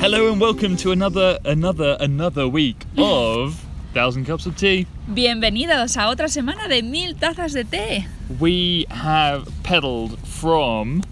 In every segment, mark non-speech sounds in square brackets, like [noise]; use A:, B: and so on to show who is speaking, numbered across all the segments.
A: Hello and welcome to another, another, another week [gasps] of Thousand Cups of Tea.
B: Bienvenidos a otra semana de mil tazas de té.
A: We have pedaled from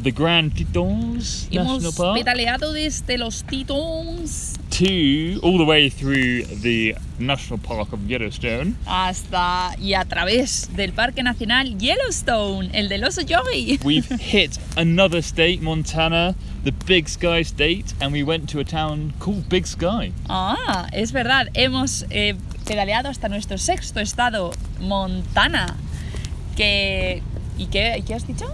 A: the Grand Tetons National
B: Hemos
A: Park
B: pedaleado desde los Titons
A: to all the way through the National Park of Yellowstone.
B: hasta y a través del Parque Nacional Yellowstone, el del oso yogi. [laughs]
A: We've hit another state, Montana, the Big Sky State, and we went to a town called Big Sky.
B: Ah, es verdad, hemos eh, pedaleado hasta nuestro sexto estado, Montana. Que, ¿Y qué, y qué has dicho?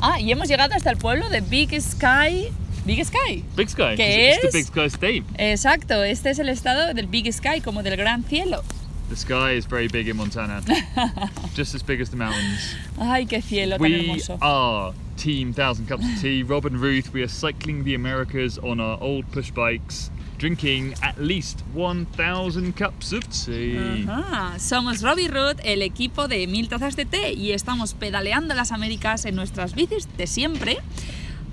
B: Ah, y hemos llegado hasta el pueblo de Big Sky. Big Sky.
A: Big Sky.
B: ¿Qué
A: it's the
B: es?
A: Big Sky State.
B: Exacto, este es el estado del Big Sky, como del gran cielo.
A: The sky is very big in Montana, [laughs] just as big as the mountains.
B: Ay, qué cielo tan
A: We
B: hermoso.
A: are Team Thousand Cups of Tea. Rob and Ruth, we are cycling the Americas on our old push bikes, drinking at least 1,000 cups of tea.
B: Ajá. Somos Robbie Root, el equipo de Mil Tazas de Té, y estamos pedaleando las Américas en nuestras bicis de siempre,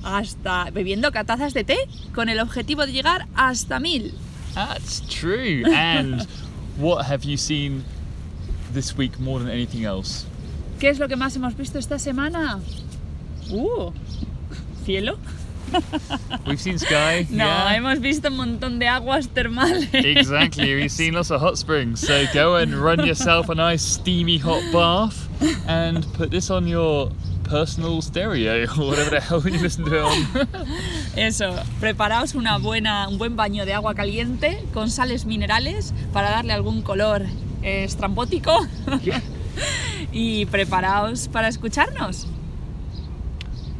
B: hasta bebiendo tazas de té, con el objetivo de llegar hasta mil.
A: That's true. And [laughs] what have you seen this week more than anything else?
B: ¿Qué es lo que más hemos visto esta semana? ¡Uh! ¿Cielo?
A: We've seen sky. [laughs]
B: No,
A: yeah.
B: hemos visto un montón de aguas termales.
A: Exactly, we've [laughs] seen lots of hot springs. So go and run yourself a nice steamy hot bath and put this on your personal stereo or [laughs] whatever the hell you listen to it on. [laughs]
B: Eso, preparaos una buena, un buen baño de agua caliente con sales minerales para darle algún color eh, estrambótico [laughs] y preparaos para escucharnos.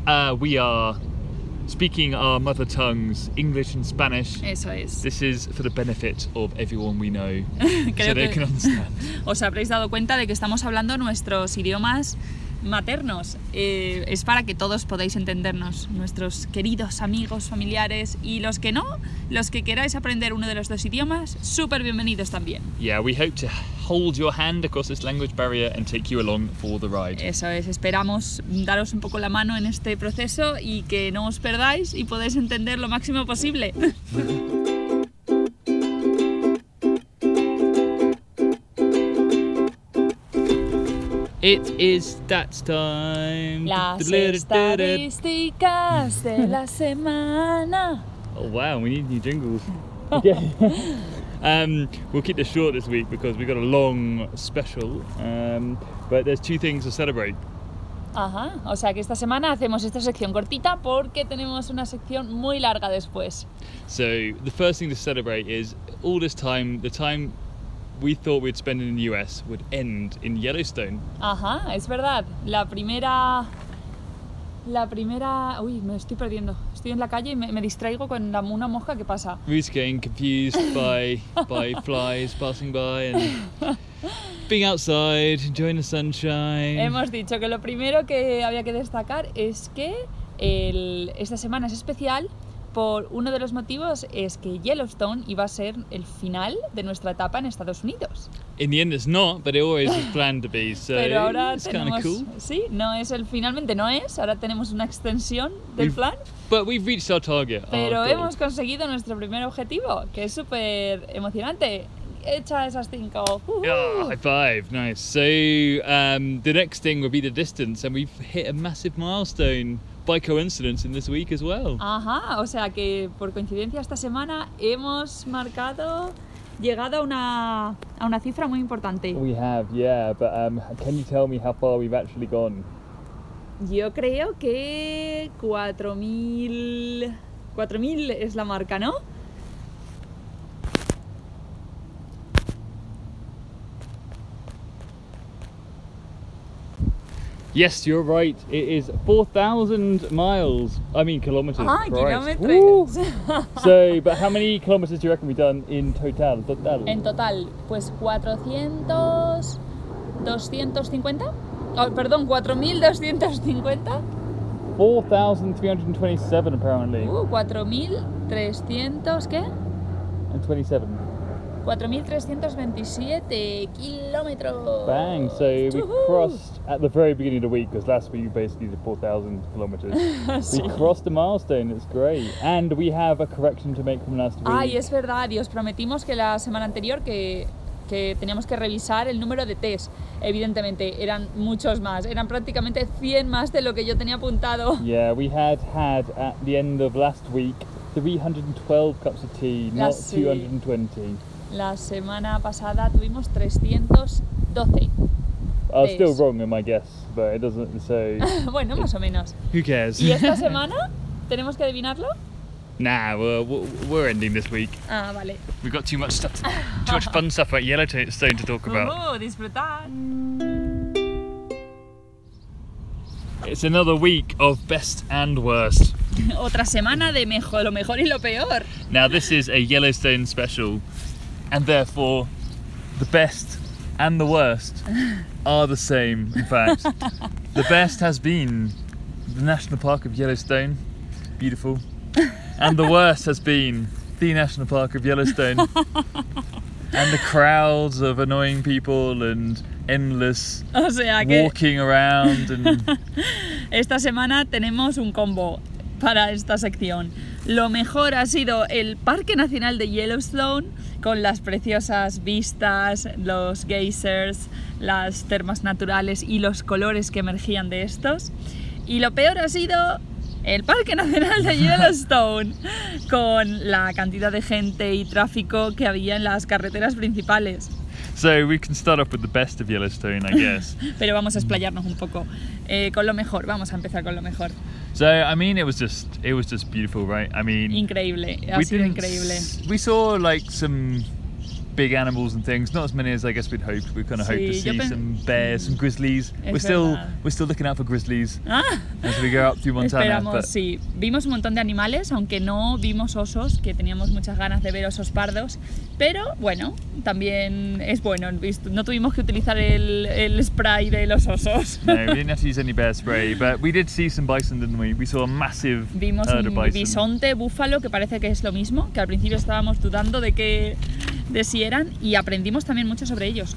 A: Uh, we are speaking our mother tongues, English and Spanish.
B: Eso es.
A: This is for the benefit of everyone we know, so
B: Creo
A: they
B: que
A: can understand.
B: os habréis dado cuenta de que estamos hablando nuestros idiomas maternos. Eh, es para que todos podáis entendernos, nuestros queridos amigos, familiares y los que no, los que queráis aprender uno de los dos idiomas, súper bienvenidos también.
A: Yeah, we hope to hold your hand across this language barrier and take you along for the ride.
B: Eso es, esperamos daros un poco la mano en este proceso y que no os perdáis y podáis entender lo máximo posible. [laughs]
A: It is stats time.
B: Las estadísticas de la semana.
A: Oh wow, we need new jingles. [laughs] Okay. um, we'll keep this short this week because we've got a long special. Um, but there's two things to celebrate.
B: Ajá, o sea que esta semana hacemos esta sección cortita porque tenemos una sección muy larga después.
A: So the first thing to celebrate is all this time, the time we thought we'd spend in the US would end in Yellowstone.
B: Ajá, es verdad. La primera. La primera. Uy, me estoy perdiendo. Estoy en la calle y me, me distraigo con la- una mosca que pasa.
A: Ruth's getting confused by [laughs] by flies passing by and being outside, enjoying the sunshine.
B: Hemos dicho que lo primero que había que destacar es que el- esta semana es especial por uno de los motivos es que Yellowstone iba a ser el final de nuestra etapa en Estados Unidos.
A: In the end, it's not, but it always was planned to be. [laughs] So
B: Pero ahora
A: it's
B: tenemos,
A: of cool.
B: sí, no es el finalmente no es, ahora tenemos una extensión del
A: We've-
B: plan,
A: But we've reached our target.
B: pero hemos conseguido nuestro primer objetivo, que es súper emocionante. Echa esas cinco.
A: Ah, high five, nice. So um, the next thing will be the distance, and we've hit a massive milestone by coincidence in this week as well.
B: Ajá, o sea que por coincidencia esta semana hemos marcado, llegado a una, a una cifra muy importante.
A: We have, yeah, but um, can you tell me how far we've actually gone?
B: Yo creo que 4.000... 4.000 es la marca, ¿no?
A: Yes, you're right. It is 4,000 miles. I mean kilometers.
B: Ah,
A: Christ.
B: kilómetros. [laughs]
A: So, but how many kilometers do you reckon we've done in total? total?
B: En total, pues 400... 250? Oh, perdón, 4.250.
A: 4,327 apparently.
B: Uh, 4.300... ¿qué?
A: And 27.
B: 4.327 kilómetros.
A: Bang! So we
B: Woohoo!
A: crossed at the very beginning of the week, because last week we basically did 4,000 kilometers. [laughs]
B: Sí.
A: We crossed a milestone. It's great, and we have a correction to make from last week.
B: Ay, es verdad, y os prometimos que la semana anterior que, que teníamos que revisar el número de test. Evidentemente, eran muchos más, eran prácticamente 100 más de lo que yo tenía apuntado.
A: Yeah, we had had at the end of last week 312 cups of tea, not
B: Las- sí.
A: 220.
B: La semana pasada tuvimos 312.
A: I was still wrong in my guess, but it doesn't. So [laughs]
B: bueno, más o menos.
A: who cares?
B: ¿Y esta [laughs] semana? ¿Tenemos que adivinarlo?
A: nah, we're, we're- we're ending this week.
B: Ah, vale.
A: We've got too much stuff, to, too much fun stuff about Yellowstone to talk about.
B: Uh, disfrutar.
A: It's another week of best and worst. [laughs]
B: Otra semana de mejor, lo mejor y lo peor.
A: Now this is a Yellowstone special, and therefore the best and the worst are the same. In fact, [laughs] the best has been the National Park of Yellowstone, beautiful, and the worst has been the National Park of Yellowstone, [laughs] and the crowds of annoying people and endless
B: O sea que
A: walking around and [laughs]
B: esta semana tenemos un combo para esta sección. Lo mejor ha sido el Parque Nacional de Yellowstone con las preciosas vistas, los geysers, las termas naturales y los colores que emergían de estos. Y lo peor ha sido el Parque Nacional de Yellowstone [laughs] con la cantidad de gente y tráfico que había en las carreteras principales.
A: so we can start off with the best of Yellowstone, I guess. [laughs]
B: Pero vamos a explayarnos un poco eh, con lo mejor. Vamos a empezar con lo mejor.
A: So I mean, it was just it was just beautiful, right? I mean,
B: Increíble, ha
A: we
B: sido
A: didn't
B: increíble.
A: s- We saw like some big animals and things, not as many as I guess we'd hoped. We kind of hoped to
B: Sí,
A: see
B: pen-
A: some bears, some grizzlies.
B: Es
A: we're still
B: verdad.
A: we're still looking out for grizzlies [laughs]
B: Ah,
A: as we go up through Montana.
B: esperamos,
A: but
B: sí. Vimos un montón de animales, aunque no vimos osos, que teníamos muchas ganas de ver osos pardos. Pero bueno, también es bueno. No tuvimos que utilizar el, el spray de los osos.
A: no, we [laughs] didn't have to use any bear spray, but we did see some bison, didn't we? We saw a massive
B: Vimos
A: herd of
B: un
A: bison.
B: bisonte, búfalo, que parece que es lo mismo, que al principio estábamos dudando de que de si eran y aprendimos también mucho sobre ellos.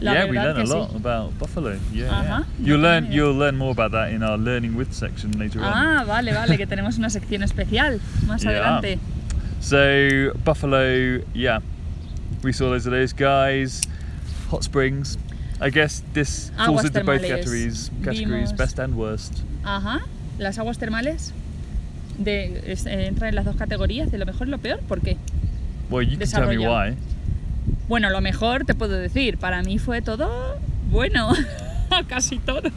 B: La
A: yeah, we learned a
B: que sí.
A: lot about buffalo. Yeah,
B: Ajá,
A: yeah.
B: no
A: You'll
B: tenía
A: learn you'll learn more about that in our learning with section later on.
B: Ah, vale, vale, que tenemos una sección especial más
A: Yeah.
B: adelante.
A: So buffalo, yeah, we saw those of those guys. Hot springs. I guess this falls
B: Aguas
A: into both
B: termales.
A: categories. Categories,
B: Vimos-
A: best and worst.
B: Ajá, las aguas termales de, es- eh, entran en las dos categorías, de lo mejor y lo peor. ¿Por qué?
A: Well, you can tell me
B: Desarrolla.
A: why.
B: Bueno, lo mejor te puedo decir, para mí fue todo bueno, [laughs] casi todo.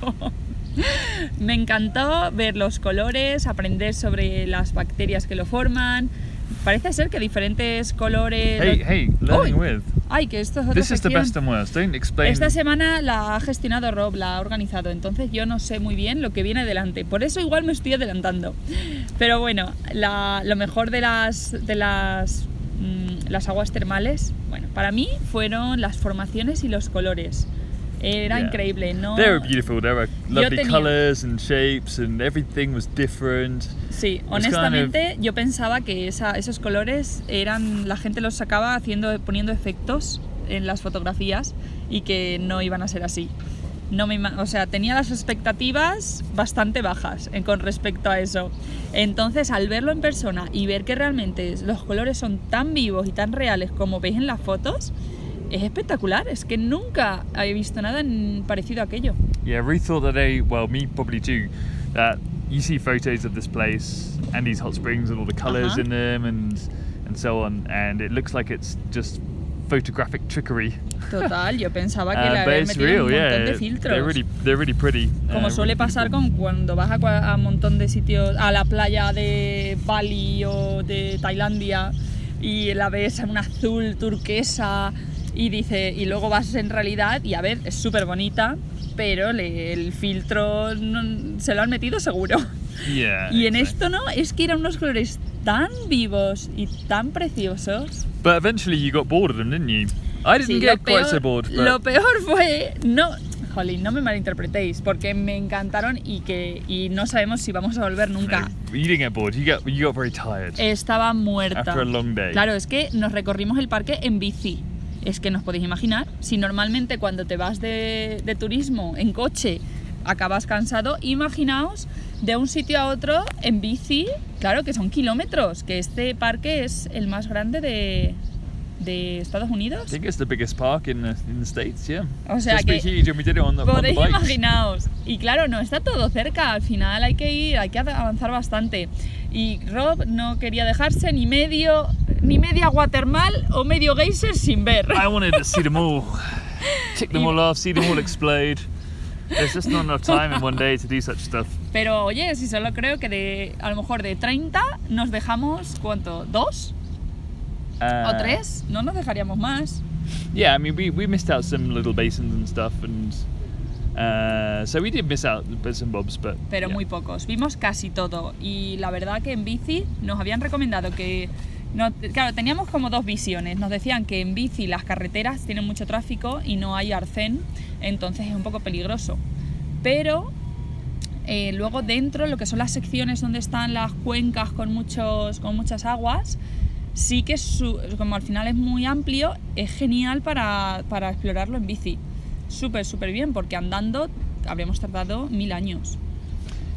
B: Me encantó ver los colores, aprender sobre las bacterias que lo forman. Parece ser que diferentes colores...
A: Hey, hey, learning with.
B: Ay, que esto es otra
A: This is the best and worst. Don't explain.
B: Esta semana la ha gestionado Rob, la ha organizado, entonces yo no sé muy bien lo que viene delante. Por eso igual me estoy adelantando. Pero bueno, la- lo mejor de las de las las aguas termales, bueno, para mí fueron las formaciones y los colores. Era
A: Yeah.
B: increíble, ¿no?
A: They were beautiful. There were lovely
B: tenía-
A: colours and shapes, and everything was different.
B: Sí,
A: kind
B: honestamente yo pensaba que esa- esos colores eran la gente los sacaba haciendo poniendo efectos en las fotografías y que no iban a ser así. No me, o sea, tenía las expectativas bastante bajas en- con respecto a eso. Entonces, al verlo en persona y ver que realmente los colores son tan vivos y tan reales como veis en las fotos, es espectacular. Es que nunca había visto nada parecido a aquello.
A: Yeah, Ruth thought that they, well, me probably too, that you see photos of this place and these hot springs and all the colors
B: Uh-huh.
A: in them and and so on, and it looks like it's just photographic trickery.
B: Total, yo pensaba que [laughs]
A: Uh,
B: le habían metido
A: real,
B: un montón
A: yeah.
B: de filtros.
A: They're really, they're really pretty.
B: Como
A: uh,
B: suele
A: really
B: pasar con cuando vas a, a un montón de sitios, a la playa de Bali o de Tailandia y la ves en un azul turquesa y dice y luego vas en realidad y a ver es súper bonita pero le- el filtro no- se lo han metido seguro
A: Yeah. [laughs]
B: y en
A: exactly.
B: esto no es que eran unos colores tan vivos y tan preciosos
A: But eventually you got bored of them, didn't you? I didn't
B: Sí,
A: get
B: lo
A: quite so
B: peor-
A: bored. But
B: Lo peor fue. No. Jolín, no me malinterpretéis, porque me encantaron y que y no sabemos si vamos a volver nunca.
A: no, you didn't get bored. You got, you got very tired.
B: Estaba muerta.
A: After a long day.
B: Claro, es que nos recorrimos el parque en bici. es que no os podéis imaginar, si normalmente cuando te vas de, de turismo en coche acabas cansado, imaginaos de un sitio a otro en bici, claro que son kilómetros, que este parque es el más grande de, de Estados
A: I
B: Unidos.
A: think it's the biggest park in the, in the States, yeah.
B: O sea
A: pretty
B: que-
A: huge and we did it on the, on the
B: Podéis imaginaos. Y claro, no está todo cerca, al final hay que ir, hay que avanzar bastante. Y Rob no quería dejarse ni medio, ni media watermal o medio geyser sin ver.
A: I wanted to see them all, [laughs] tick them all off, see them all explode. There's just not enough time in one day to do such stuff.
B: Pero oye, si solo creo que de, a lo mejor de 30 nos dejamos, ¿cuánto? ¿Dos?
A: Uh,
B: ¿O tres? No nos dejaríamos más.
A: Yeah, I mean, we, we missed out some little basins and stuff, and uh, so we did miss out bits and bobs, but
B: pero
A: yeah.
B: muy pocos. Vimos casi todo. Y la verdad que en bici nos habían recomendado que. No, claro, teníamos como dos visiones. Nos decían que en bici las carreteras tienen mucho tráfico y no hay arcén, entonces es un poco peligroso. Pero eh, luego dentro, lo que son las secciones donde están las cuencas con, muchos, con muchas aguas, sí que su- como al final es muy amplio, es genial para, para explorarlo en bici. Súper, súper bien, porque andando habríamos tardado mil años.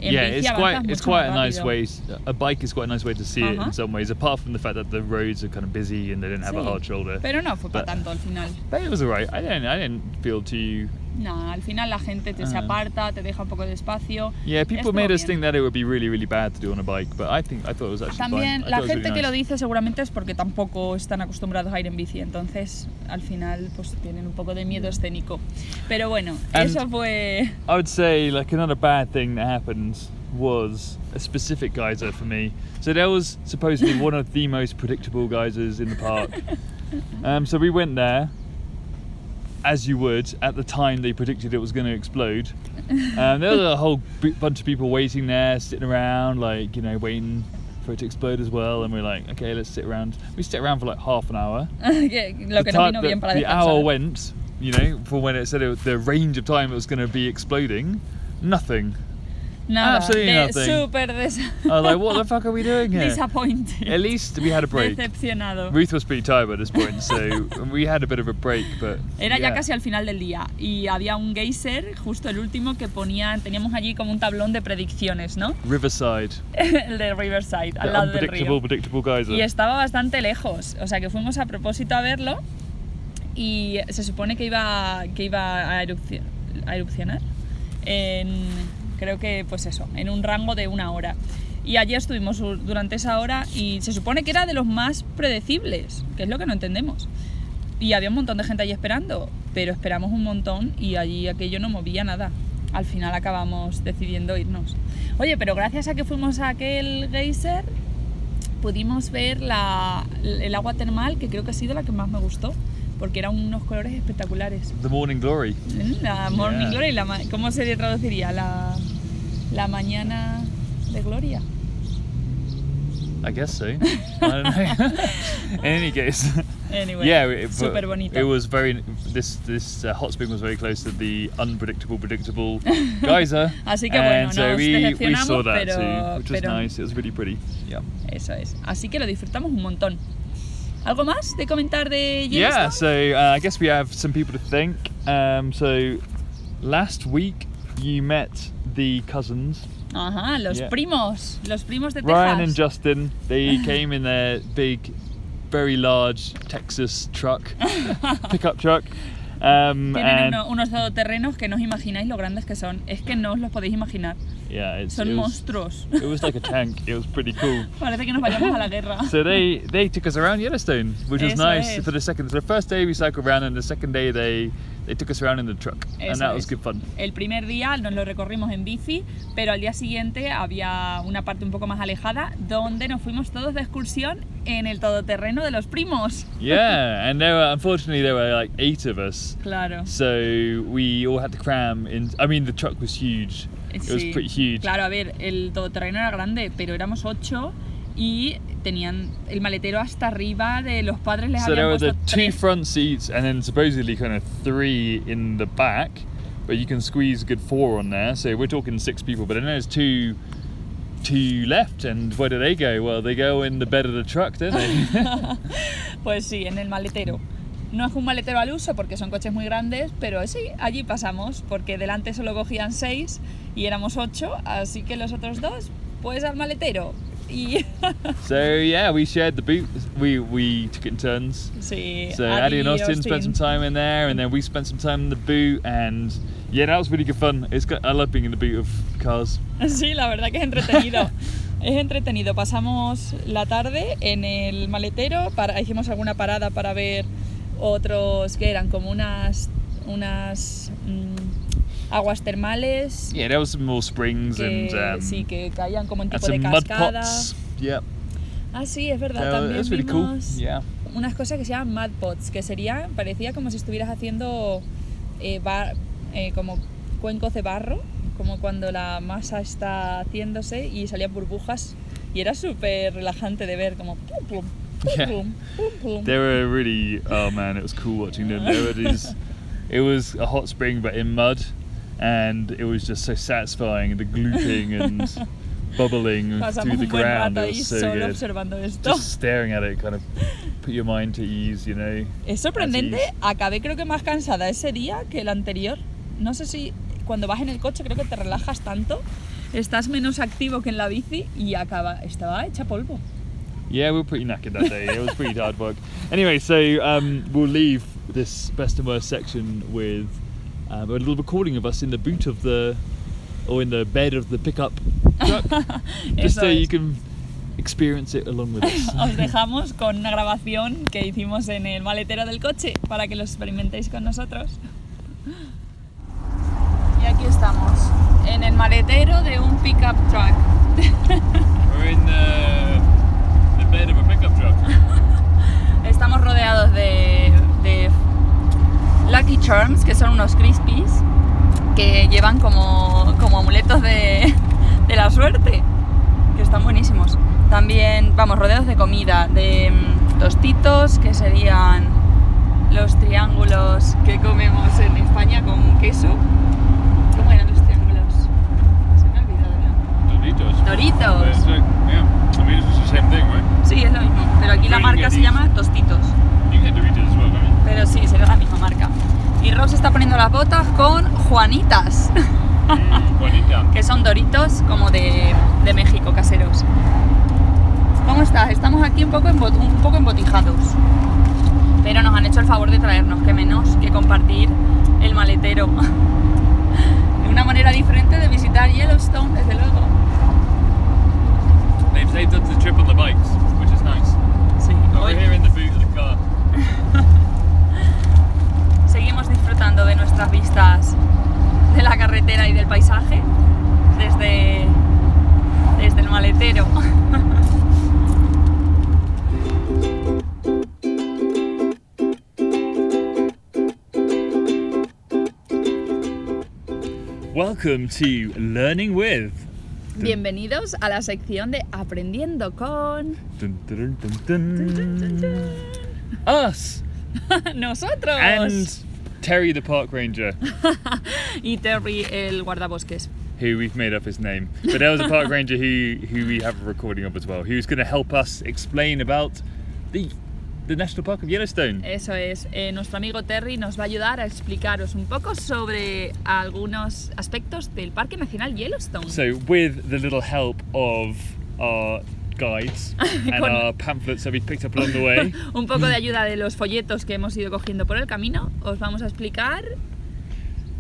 A: Yeah, it's quite it's quite a nice way. A bike is quite a nice way to see it
B: Uh-huh.
A: in some ways. Apart from the fact that the roads are kind of busy and they didn't have a hard shoulder.
B: Pero no fue para
A: But-
B: tanto al final.
A: But it was alright. I didn't I didn't feel too.
B: No, al final la gente te se
A: Ah.
B: aparta, te deja un poco de espacio.
A: Yeah, people made us
B: bien.
A: think that it would be really really bad to do on a bike, but I think I thought it was actually
B: También
A: fine.
B: La gente
A: really
B: que lo
A: nice.
B: dice seguramente es porque tampoco están acostumbrados a ir en bici, entonces al final pues tienen un poco de miedo escénico. Pero bueno,
A: And-
B: eso fue...
A: I would say like another bad thing that happened was a specific geyser for me. So there was supposedly one of the most predictable geysers in the park. [laughs] Um, so we went there, as you would, at the time they predicted it was going to explode. [laughs] Um, there was a whole b- bunch of people waiting there, sitting around, like you know, waiting for it to explode as well. And we're like, okay, let's sit around. We sit around for like half an hour. [laughs]
B: lo que
A: the,
B: no
A: the- the hour went, you know, for when it said it, the range of time it was going to be exploding. Nothing.
B: Nada,
A: absolutely nothing.
B: súper des-
A: I was like, what the fuck are we doing here?
B: disappointed.
A: At least we had a break.
B: Decepcionado.
A: Ruth was pretty tired by this point, so we had a bit of a break, but
B: Era ya
A: yeah.
B: casi al final del día y había un geyser, justo el último, que ponían, teníamos allí como un tablón de predicciones, ¿no? [laughs]
A: Riverside,
B: el de Riverside,
A: the
B: al lado del río.
A: predictable geyser.
B: Y estaba bastante lejos, o sea que fuimos a propósito a verlo y se supone que iba, que iba a, erupci- a erupcionar en, creo que pues eso, en un rango de una hora. Y allí estuvimos durante esa hora y se supone que era de los más predecibles, que es lo que no entendemos. Y había un montón de gente allí esperando, pero esperamos un montón y allí aquello no movía nada. Al final acabamos decidiendo irnos. Oye, pero gracias a que fuimos a aquel geyser, pudimos ver la- el agua termal, que creo que ha sido la que más me gustó, porque eran unos colores espectaculares.
A: The Morning Glory.
B: La Morning
A: Yeah.
B: Glory, la ¿cómo se traduciría? La, la mañana de gloria.
A: I guess so. [laughs] I don't know. In any case,
B: Anyway,
A: yeah, it,
B: súper bonito.
A: it was very. This this uh, hot spring was very close to the unpredictable, predictable geyser. [laughs]
B: Así que bueno,
A: and so we, we saw that
B: pero-
A: too, which was
B: pero-
A: nice. It was really pretty. Yeah.
B: Eso es. Así que lo disfrutamos un montón. ¿Algo más de comentar de
A: Yeah, so uh, I guess we have some people to thank. Um, so last week you met the cousins,
B: Ajá, los
A: Yeah.
B: primos, los primos de
A: Ryan and
B: Texas.
A: Justin. They [laughs] came in their big, very large Texas truck, [laughs] pickup truck. Um,
B: Tienen
A: and
B: uno- unos todoterrenos que no os imagináis lo grandes que son. Es que no os los podéis imaginar.
A: Yeah, it's,
B: Son
A: it, was,
B: monstruos.
A: it was like a tank. It was pretty cool. [laughs]
B: Parece que nos vayamos a la guerra.
A: So they they took us around Yellowstone, which was
B: Eso
A: nice
B: es.
A: for the second. So the first day we cycled around, and the second day they they took us around in the truck, and
B: Eso
A: that was
B: es.
A: good fun.
B: El primer día nos lo recorrimos en bici, pero al día siguiente había una parte un poco más alejada donde nos fuimos todos de excursión en el todoterreno de los primos.
A: Yeah, and there were [laughs] unfortunately there were like eight of us,
B: Claro.
A: so we all had to cram in. I mean, the truck was huge. It was
B: Sí.
A: pretty huge.
B: Claro, a ver, el todoterreno era grande, pero éramos ocho y tenían el maletero hasta arriba de los padres les
A: So there
B: habían
A: were the two
B: tres.
A: front seats and then supposedly kind of three in the back, but you can squeeze a good four on there. So we're talking six people, but then there's two two left, and where do they go? Well, they go in the bed of the truck, don't they? [laughs]
B: Pues sí, en el maletero. No es un maletero al uso porque son coches muy grandes, pero sí, allí pasamos, porque delante solo cogían seis y éramos ocho, así que los otros dos, pues al maletero. Y [laughs]
A: So yeah, we shared the boot. We we took it in turns.
B: sí,
A: So
B: Adi
A: Addie and
B: y
A: Austin spent some
B: Austin.
A: time in there, and then we spent some time in the boot, and yeah, that was really good fun. It's got, I love being in the boot of cars. [laughs]
B: Sí, la verdad que es entretenido. [laughs] es entretenido. Pasamos la tarde en el maletero, para, hicimos alguna parada para ver otros que eran como unas, unas mm, aguas termales
A: Yeah, there was some more springs
B: que,
A: and um,
B: sí, que caían como en tipo de cascada.
A: Yeah,
B: Ah, sí, es verdad.
A: so
B: También
A: cool.
B: vimos
A: Yeah.
B: unas cosas que se llaman mud pots, que sería, parecía como si estuvieras haciendo eh, bar- eh, como cuencos de barro, como cuando la masa está haciéndose y salían burbujas. Y era súper relajante de ver, como plum, plum,
A: Yeah. They were really. Oh man, it was cool watching them. There were these. It was a hot spring, but in mud, and it was just so satisfying. The glooping and [laughs] bubbling
B: Pasamos
A: through the ground. It was so good.
B: observando esto.
A: Just staring at it kind of put your mind to ease, you know.
B: Es sorprendente, acabé creo que más cansada ese día que el anterior. No sé si cuando vas en el coche creo que te relajas tanto, estás menos activo que en la bici y acaba, estaba hecha polvo.
A: Yeah, we were pretty knackered that day. It was pretty hard work. Anyway, so um, we'll leave this best and worst section with um, a little recording of us in the boot of the, or in the bed of the pickup truck, [laughs] just
B: Eso
A: so you can experience it along with us.
B: Os [laughs] dejamos con una grabación que hicimos en el maletero del coche para que lo experimentéis con nosotros. Y aquí estamos, en el maletero de un pickup truck.
A: We're in the, the [laughs]
B: Estamos rodeados de, Lucky Charms, que son unos crispies que llevan como, como amuletos de, [laughs] de la suerte, que están buenísimos. También vamos rodeados de comida, de mm, tostitos, que serían los triángulos que comemos en España con queso. ¿Cómo eran los triángulos? Se me ha olvidado ya.
A: Doritos.
B: Doritos.
A: yeah. I mean, it's the same thing, right?
B: Sí, es lo mismo, pero aquí la
A: Really
B: marca se
A: goodies.
B: llama Tostitos.
A: You can get Doritos as well, can't you?
B: Pero sí, será la misma marca. Y Rob se está botas con Juanitas,
A: Mm, Juanita. [laughs]
B: que son doritos como de, de México, caseros. ¿Cómo estás? Estamos aquí un poco, un poco embotijados. Pero nos han hecho el favor de traernos, que menos que compartir el maletero. [laughs] Una manera diferente de visitar Yellowstone, desde luego.
A: They've saved up the trip on the bikes, which is nice.
B: Sí,
A: Over
B: hoy
A: here in the boot of the car.
B: Disfrutando de nuestras vistas de la carretera y del paisaje desde, desde el maletero.
A: Welcome to Learning with.
B: Bienvenidos a la sección de Aprendiendo con
A: Dun, dun, dun, dun, dun. Us [laughs]
B: nosotros
A: and Terry the park ranger, [laughs]
B: y Terry el guardabosques.
A: who we've made up his name. But there was a park [laughs] ranger who who we have a recording of as well, who's going to help us explain about the the National Park of Yellowstone.
B: Eso es, eh, nuestro amigo Terry nos va a ayudar a explicaros un poco sobre algunos aspectos del Parque Nacional Yellowstone.
A: So, with the little help of our guides [laughs] and
B: Con-
A: our pamphlets that we picked up along the way, [laughs]
B: un poco de ayuda de los folletos que hemos ido cogiendo por el camino, os vamos a explicar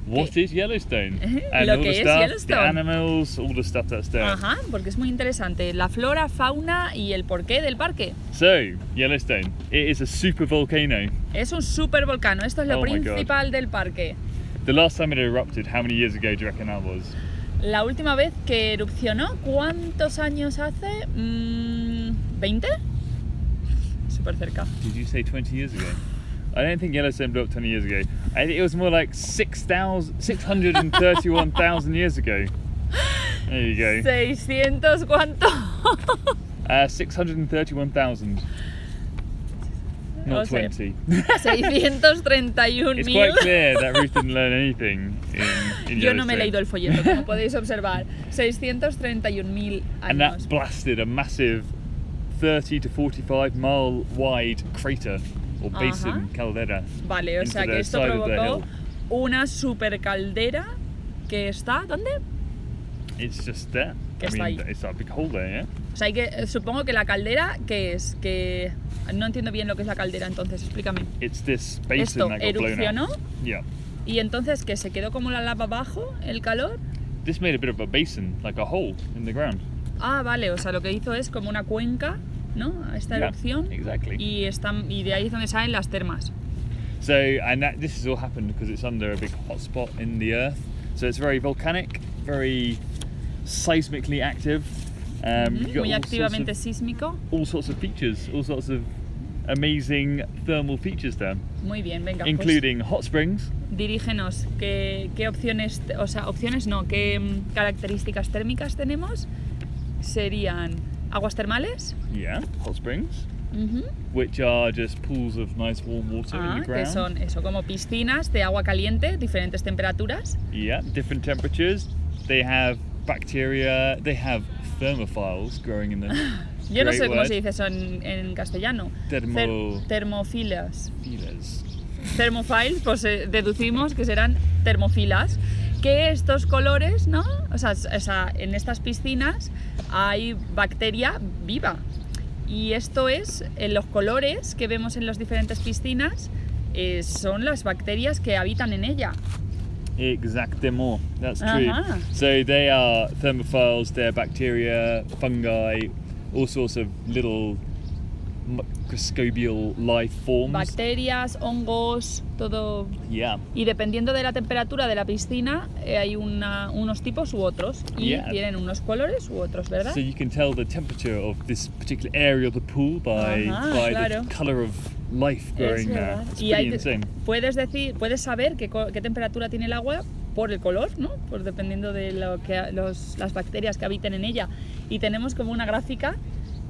A: what is Yellowstone [laughs] and
B: Lo
A: all
B: que
A: the
B: es
A: stuff, the
B: Yellowstone.
A: animals, all the stuff that's there.
B: Ajá, porque es muy interesante la flora, fauna y el porqué del parque.
A: So, Yellowstone, it is a super volcano.
B: Es un super volcano, esto es lo
A: Oh
B: principal del parque.
A: The last time it erupted, how many years ago do you reckon that was?
B: La última vez que erupcionó, ¿cuántos años hace? Mm, ¿20? Súper cerca.
A: Did you say 20 years ago? I don't think Yellowstone blew up 20 years ago. I think it was more like 6,000 631,000 years ago. There you go. [laughs]
B: 600 cuánto?
A: Uh, 631,000.
B: No
A: Not
B: sé.
A: 20.
B: 631
A: It's quite clear that Ruth didn't learn anything in, in
B: Yo no me he leído el folleto, como [laughs] podéis observar. 631.000
A: And
B: años.
A: that blasted a massive 30 to 45 mile wide crater or basin
B: Ajá.
A: caldera.
B: Vale, o sea que esto provocó una super caldera que está. ¿Dónde?
A: It's just there.
B: Que
A: I
B: está
A: mean,
B: ahí.
A: it's that big hole there, yeah?
B: O sea, hay que, eh, supongo que la caldera, ¿qué es? Que no entiendo bien lo que es la caldera, entonces explícame.
A: It's this basin
B: Esto
A: that got blown
B: erupcionó
A: out. Yeah.
B: y entonces que se quedó como la lava abajo, el calor.
A: This made a bit of a basin, like a hole in the ground.
B: Ah, vale, o sea, lo que hizo es como una cuenca, ¿no? A esta
A: Yeah,
B: erupción.
A: exactly.
B: Y, están, y de ahí es donde salen las termas.
A: So, and that, this has all happened because it's under a big hotspot in the earth. So it's very volcanic, very seismically active. Um, got
B: Muy
A: all sorts,
B: activamente
A: of,
B: sísmico.
A: all sorts of features, all sorts of amazing thermal features there,
B: Muy bien, venga. pues
A: including hot springs.
B: dirígenos, ¿qué, qué opciones, o sea, opciones no, qué mm, características térmicas tenemos? Serían aguas termales,
A: Yeah, hot springs,
B: ujú,
A: which are just pools of nice warm water in
B: ah,
A: the
B: que
A: ground.
B: son eso, como piscinas de agua caliente, diferentes temperaturas.
A: Yeah, different temperatures. They have bacteria. They have thermophiles growing in them. [gasps]
B: Yo no
A: Great
B: sé cómo
A: word.
B: se dice eso en, en castellano.
A: Termo-
B: Cer- termofilas.
A: Feelers.
B: Thermophiles, pues eh, deducimos que serán termofilas. Que estos colores, ¿no? O sea, o sea, en estas piscinas hay bacteria viva. Y esto es, en los colores que vemos en las diferentes piscinas, eh, son las bacterias que habitan en ella.
A: Exactement. That's true.
B: Uh-huh.
A: So they are thermophiles. They're bacteria, fungi, all sorts of little microscopial life forms.
B: Bacterias, hongos, todo.
A: yeah.
B: Y dependiendo de la temperatura de la piscina, eh, hay una- unos tipos u otros. Y
A: Yeah.
B: tienen unos colores u otros, ¿verdad?
A: So you can tell the temperature of this particular area of the pool by
B: Ajá,
A: by
B: claro.
A: the color of life
B: Es
A: growing there. It's
B: Y hay- puedes decir, puedes saber qué, qué temperatura tiene el agua por el color, ¿no? Pues dependiendo de lo que los- las bacterias que habiten en ella. Y tenemos como una gráfica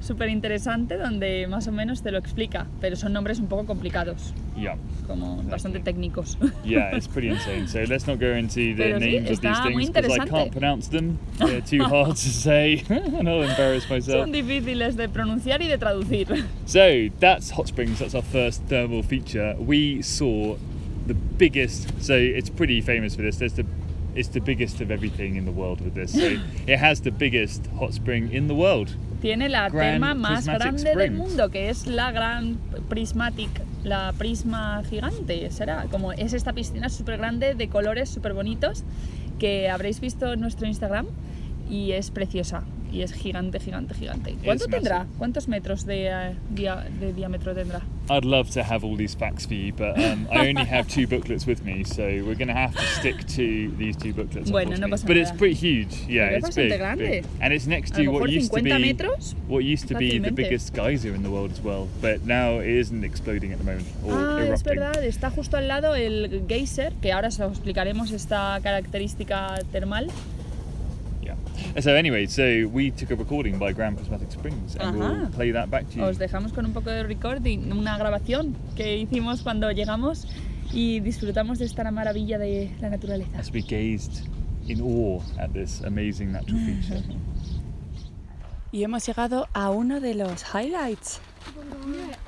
B: súper interesante donde más o menos te lo explica, pero son nombres un poco complicados,
A: Yeah.
B: como bastante técnicos.
A: Yeah, it's [laughs] pretty insane. So let's not go into the
B: Pero sí,
A: names of these things because I can't pronounce them. They're too hard to say. [laughs] and I'll embarrass myself.
B: son difíciles de pronunciar y de traducir.
A: So that's hot springs. That's our first thermal feature. We saw the biggest. So it's pretty famous for this. There's the. It's the biggest of everything in the world with this. So [laughs] it has the biggest hot spring in the world.
B: Tiene la
A: Grand
B: terma más
A: Prismatic
B: grande del mundo, que es la gran prismatic, la prisma gigante, será. Como es esta piscina súper grande de colores súper bonitos que habréis visto en nuestro Instagram y es preciosa y es gigante, gigante, gigante. ¿Cuánto tendrá? ¿Cuántos metros de, eh, dia- de diámetro tendrá?
A: I'd love to have all these facts for you, but um, I only have two booklets with me, so we're going to have to stick to these two booklets.
B: Bueno, no pasa
A: but it's
B: nada.
A: pretty huge. Yeah,
B: Pero es
A: it's big,
B: bastante grande.
A: big. and it's next to what used to
B: 50
A: be
B: metros.
A: what used to be the biggest geyser in the world as well, but now it isn't exploding at the moment or
B: Ah, es
A: erupting.
B: verdad, está justo al lado el geyser, que ahora os explicaremos esta característica termal.
A: So anyway, so we took a recording by Grand Prismatic Springs, and we'll
B: Ajá.
A: play that back to you.
B: Os dejamos con un poco de recording, una grabación que hicimos cuando llegamos y disfrutamos de esta maravilla de la naturaleza.
A: As we gazed in awe at this amazing natural feature.
B: Y hemos llegado a uno de los highlights.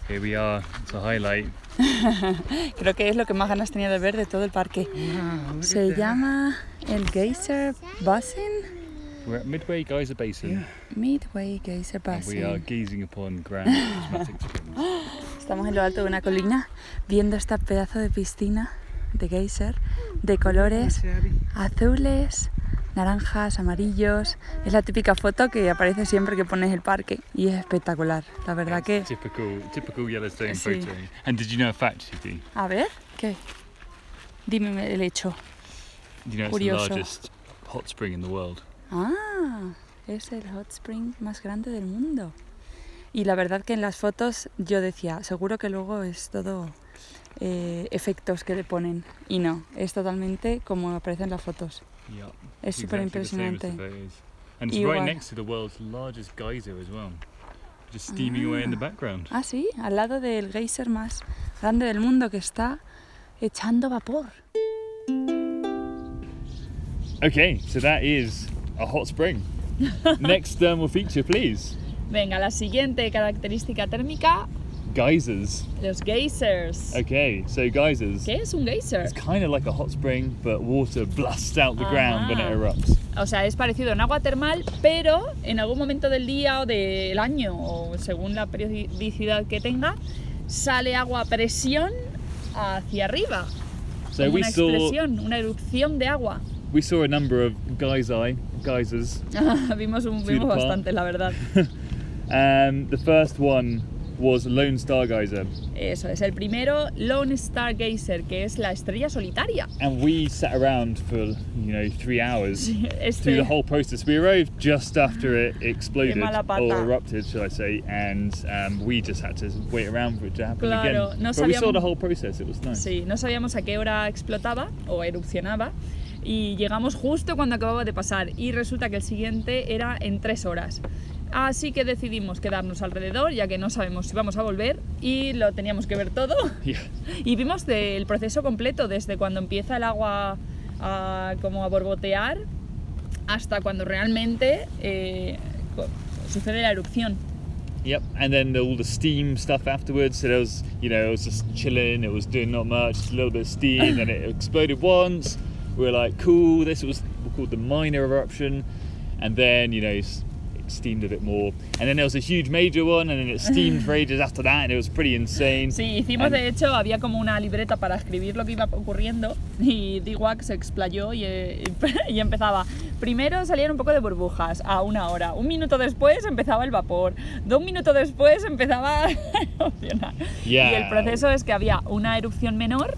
A: Here we are. It's a highlight. [laughs]
B: Creo que es lo que más ganas tenía de ver de todo el parque. Se llama el Geyser Basin.
A: We're at Midway Geyser Basin,
B: Midway Geyser
A: and we are
B: Basin.
A: gazing upon Grand Prismatic Springs. [gasps]
B: Estamos en lo alto de una colina viendo esta pedazo de piscina de geyser de colores azules, naranjas, amarillos. Es la típica foto que aparece siempre que pones el parque y es espectacular. La verdad que...
A: typical, typical Yellowstone
B: Sí.
A: photo. And did you know a fact, Shitty?
B: A ver, ¿qué? Dime el hecho.
A: You know it's
B: Curioso.
A: the largest hot spring in the world.
B: Ah, es el hot spring más grande del mundo. Y la verdad que en las fotos yo decía, seguro que luego es todo eh, efectos que le ponen. Y no, es totalmente como aparece en las fotos.
A: Yeah.
B: Es súper impresionante.
A: And it's
B: Igual.
A: right next to the world's largest geyser as well. Just steaming away in the background.
B: Ah, sí, al lado del geyser más grande del mundo que está echando vapor.
A: Okay, so that is a hot spring. [laughs] Next thermal feature, please.
B: Venga, la siguiente característica térmica,
A: geysers.
B: Los geysers.
A: Okay, so geysers.
B: ¿Qué es un geyser?
A: It's kind of like a hot spring, but water blasts out the ground when it erupts.
B: O sea, es parecido a un agua termal, pero en algún momento del día o del año, o según la periodicidad que tenga, sale agua a presión hacia arriba.
A: So
B: como
A: we
B: una
A: saw
B: expresión, una erupción de agua.
A: we saw a number of geyser geysers. [laughs]
B: vimos un, vimos bastante, la verdad. [laughs]
A: Um, the first one was Lone Star Geyser,
B: Eso es, el primero, Lone Star Geyser, que es la estrella solitaria.
A: and we sat around for you know three hours [laughs] through
B: Este,
A: the whole process. We arrived just after it exploded or erupted, shall I say, and um, we just had to wait around for it to happen
B: Claro,
A: again.
B: no
A: but we saw
B: sabíamos-
A: the whole process. It was nice.
B: Sí, no sabíamos a qué hora explotaba o erupcionaba y llegamos justo cuando acababa de pasar y resulta que el siguiente era en tres horas. Así que decidimos quedarnos alrededor ya que no sabemos si vamos a volver y lo teníamos que ver todo
A: Yeah. [laughs]
B: y vimos el proceso completo desde cuando empieza el agua a, como a borbotear hasta cuando realmente eh, sucede la erupción.
A: Yep, and then all the steam stuff afterwards. So there was, you know, it was just chilling. It was doing not much, just a little bit of steam, and it [laughs] exploded once. We were like, cool. This was called the minor eruption, and then you know, steamed a bit more, and then there was a huge major one, and then it steamed for ages after that, and it was pretty insane.
B: Sí, hicimos
A: And-
B: de hecho, había como una libreta para escribir lo que iba ocurriendo y Diwak se explayó y, eh, [laughs] y empezaba. Primero salían un poco de burbujas a una hora, un minuto después empezaba el vapor, dos minutos después empezaba [laughs] a erupcionar. Y el
A: Yeah.
B: proceso es que había una erupción menor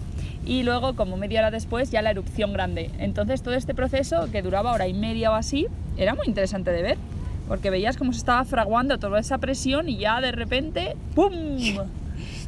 B: y luego como media hora después ya la erupción grande. Entonces todo este proceso que duraba hora y media o así era muy interesante de ver. Porque veías cómo se estaba fraguando toda esa presión y ya de repente ¡pum! [laughs]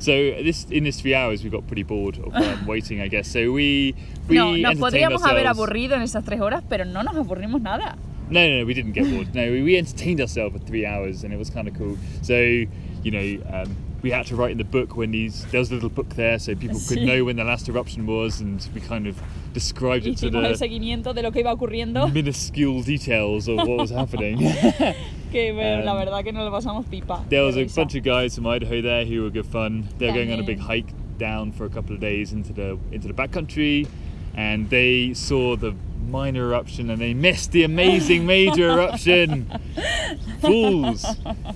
A: So this in this three hours, we got pretty bored of um, [laughs] waiting, I guess. So we we
B: No, nos podríamos haber aburrido en esas tres horas, pero no nos aburrimos nada.
A: No, no, no, we didn't get bored. No, we, we entertained ourselves for three hours, and it was kind of cool. So, you know, um, we had to write in the book when these. There was a little book there, so people could [laughs]
B: Sí.
A: know when the last eruption was, and we kind of described it to
B: Hicimos el
A: the
B: seguimiento de lo que iba ocurriendo,
A: minuscule details of what was happening. [laughs] [laughs]
B: que bueno, la
A: Um,
B: verdad que nos lo pasamos pipa.
A: there was a
B: risa.
A: bunch of guys from Idaho there who were good fun. They were going on a big hike down for a couple of days into the into the backcountry, and they saw the minor eruption and they missed the amazing major eruption. [laughs] Fools.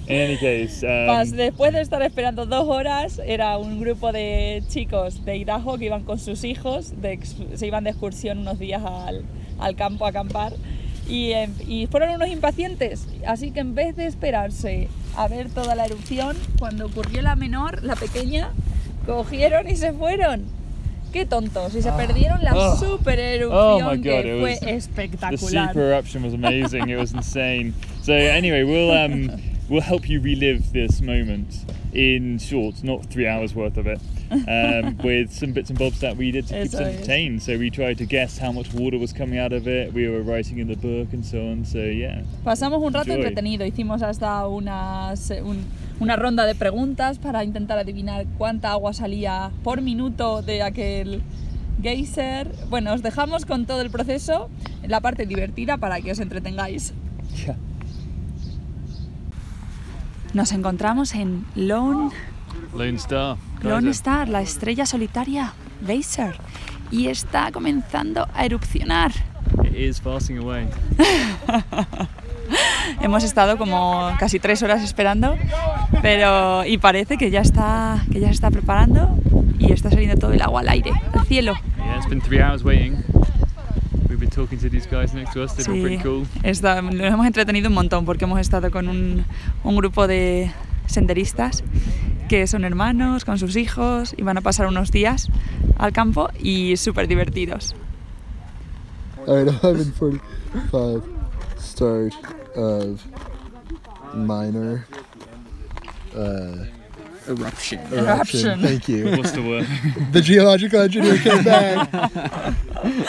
A: In any case, um,
B: Pas- después de estar esperando dos horas, era un grupo de chicos de Idaho que iban con sus hijos, de se iban de excursión unos días al, al campo a acampar y, em, y fueron unos impacientes. Así que en vez de esperarse a ver toda la erupción, cuando ocurrió la menor, la pequeña, cogieron y se fueron. Qué tontos, y se perdieron la
A: Oh.
B: super
A: Oh
B: erupción
A: my God,
B: que fue
A: was- the
B: espectacular.
A: super eruption was amazing. it was insane. So anyway, we'll um, we'll help you relive this moment in short, not three hours worth of it, um, [laughs] with some bits and bobs that we did to keep us entertained. So we tried to guess how much water was coming out of it. We were writing in the book and so on. So yeah.
B: Pasamos un rato
A: Enjoy.
B: entretenido, hicimos hasta una, se- un- una ronda de preguntas para intentar adivinar cuánta agua salía por minuto de aquel geyser. Bueno, os dejamos con todo el proceso, la parte divertida para que os entretengáis. [laughs]
A: Yeah.
B: Nos encontramos en Lone,
A: Lone Star.
B: Lone. Star, la estrella solitaria geyser, y está comenzando a erupcionar.
A: It is passing away. [laughs]
B: Hemos estado como casi tres horas esperando, pero y parece que ya está, que ya se está preparando y está saliendo todo el agua al aire, al cielo.
A: Yeah, it's been three hours waiting.
B: Sí,
A: pretty cool.
B: está- nos hemos entretenido un montón porque hemos estado con un, un grupo de senderistas que son hermanos con sus hijos y van a pasar unos días al campo y súper divertidos.
C: All right, [laughs] 11:45 start of minor uh,
D: Eruption.
B: Eruption.
C: Thank you.
A: What's the word?
C: The geological engineer came back,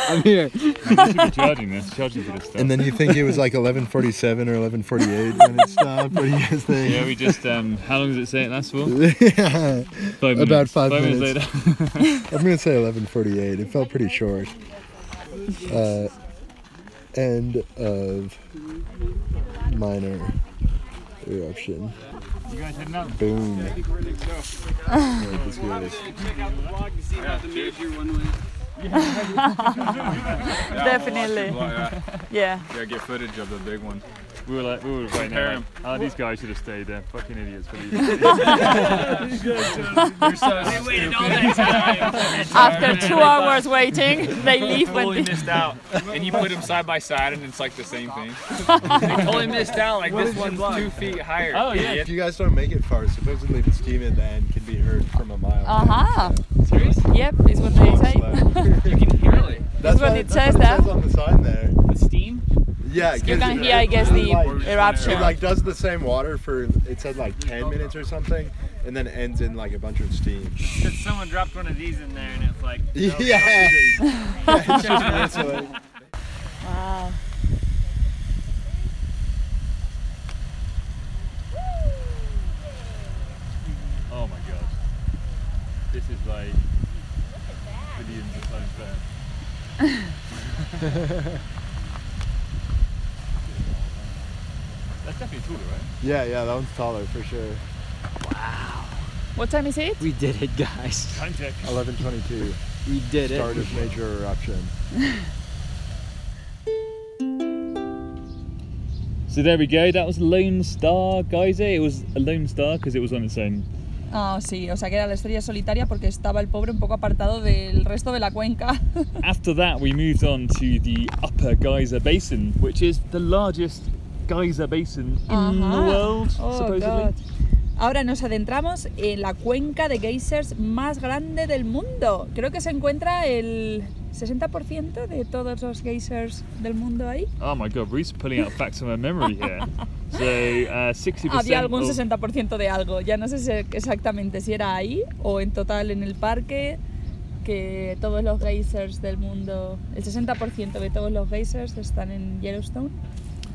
D: I'm here.
A: you should be charging this, charging for this stuff.
C: and then you think it was like 11:47 or 11:48 when it stopped. What do you guys think?
A: yeah, we just um, how long does it say it lasts for?
C: Yeah, [laughs]
A: Five
C: About
A: minutes.
C: five
A: minutes
C: minutes.
A: later.
C: I'm gonna say 11:48. It felt pretty short. Uh, end of minor eruption.
A: You guys heading out?
C: Boom. [laughs] Yeah, this here is-
B: Definitely. Yeah.
E: Yeah, get footage of the big one.
A: We were like, we were waiting
E: Compare ah,
A: there.
E: 'em.
A: Like, oh, these guys should have stayed there. Fucking idiots for these. [laughs]
E: You're so uh, stupid.
B: After two hours waiting, they leave when
E: totally
B: the-
E: missed out. And you put them side by side, and it's like the same thing. they totally missed out. Like this one's two feet higher.
A: Oh, yeah.
C: If you guys don't make it far, supposedly the steam at the end can be heard from a mile. Uh-huh.
B: Aha.
E: Serious?
B: Yep, is what they say. [laughs]
E: You can hear it.
C: That's
B: what
C: what
B: it
C: that's
B: says
C: what. It says on the sign there.
E: The steam.
C: Yeah,
B: You can hear, I guess, the
C: It
B: eruption.
C: like does the same water for it said like 10 minutes or something, and then ends in like a bunch of steam.
F: Because someone dropped one of these in there and it's like, [laughs]
C: Yeah, [laughs] yeah it's just whistling.
B: Wow.
A: oh my god. This is like billions of times better. That's definitely taller, right?
C: Yeah, yeah, that one's taller for sure. Wow.
B: What time is it?
D: We did it, guys.
A: Time check.
C: 1122. [laughs]
D: We did it.
C: Start of major eruption. [laughs]
A: So there we go. That was Lone Star Geyser. It was a Lone Star because it was on its own.
B: Ah, sí, o sea que era la estrella solitaria porque estaba el pobre un poco apartado del resto de la cuenca. [laughs]
A: After that, we moved on to the Upper Geyser Basin, which is the largest geyser basin in the
B: Ajá.
A: world,
B: Oh,
A: supposedly.
B: God. Ahora nos adentramos en la cuenca de geysers más grande del mundo. Creo que se encuentra el 60% de todos los geysers del mundo ahí.
A: Oh my god, Reese pulling out facts from her memory here. [laughs] So, uh, 60%
B: Había algún
A: of-
B: 60% de algo. Ya no sé si- exactamente si era ahí o en total en el parque que todos los geysers del mundo, el 60% de todos los geysers están en Yellowstone.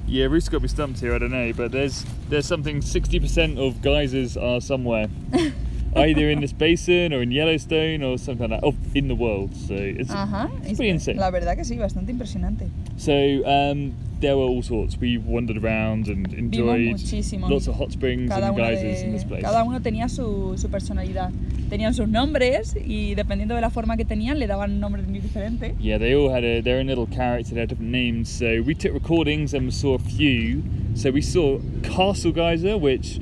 A: Yeah, Reese got me stumped here. I don't know, but there's there's something 60% of geysers are somewhere, [laughs] [laughs] either in this basin or in Yellowstone or something like that. Oh, in the world. So it's
B: Ajá.
A: it's pretty insane.
B: La verdad que sí, bastante impresionante.
A: So um, there were all sorts. We wandered around and
B: Vimos
A: enjoyed
B: muchísimo.
A: lots of hot springs
B: Cada
A: and
B: uno,
A: geysers in this
B: de,
A: place.
B: cada uno tenía su, su personalidad. Tenían sus nombres y dependiendo de la forma que tenían le daban un nombre muy diferente.
A: Yeah, they all had a, their own little character, they had different names. So we took recordings and we saw a few. So we saw Castle Geyser, which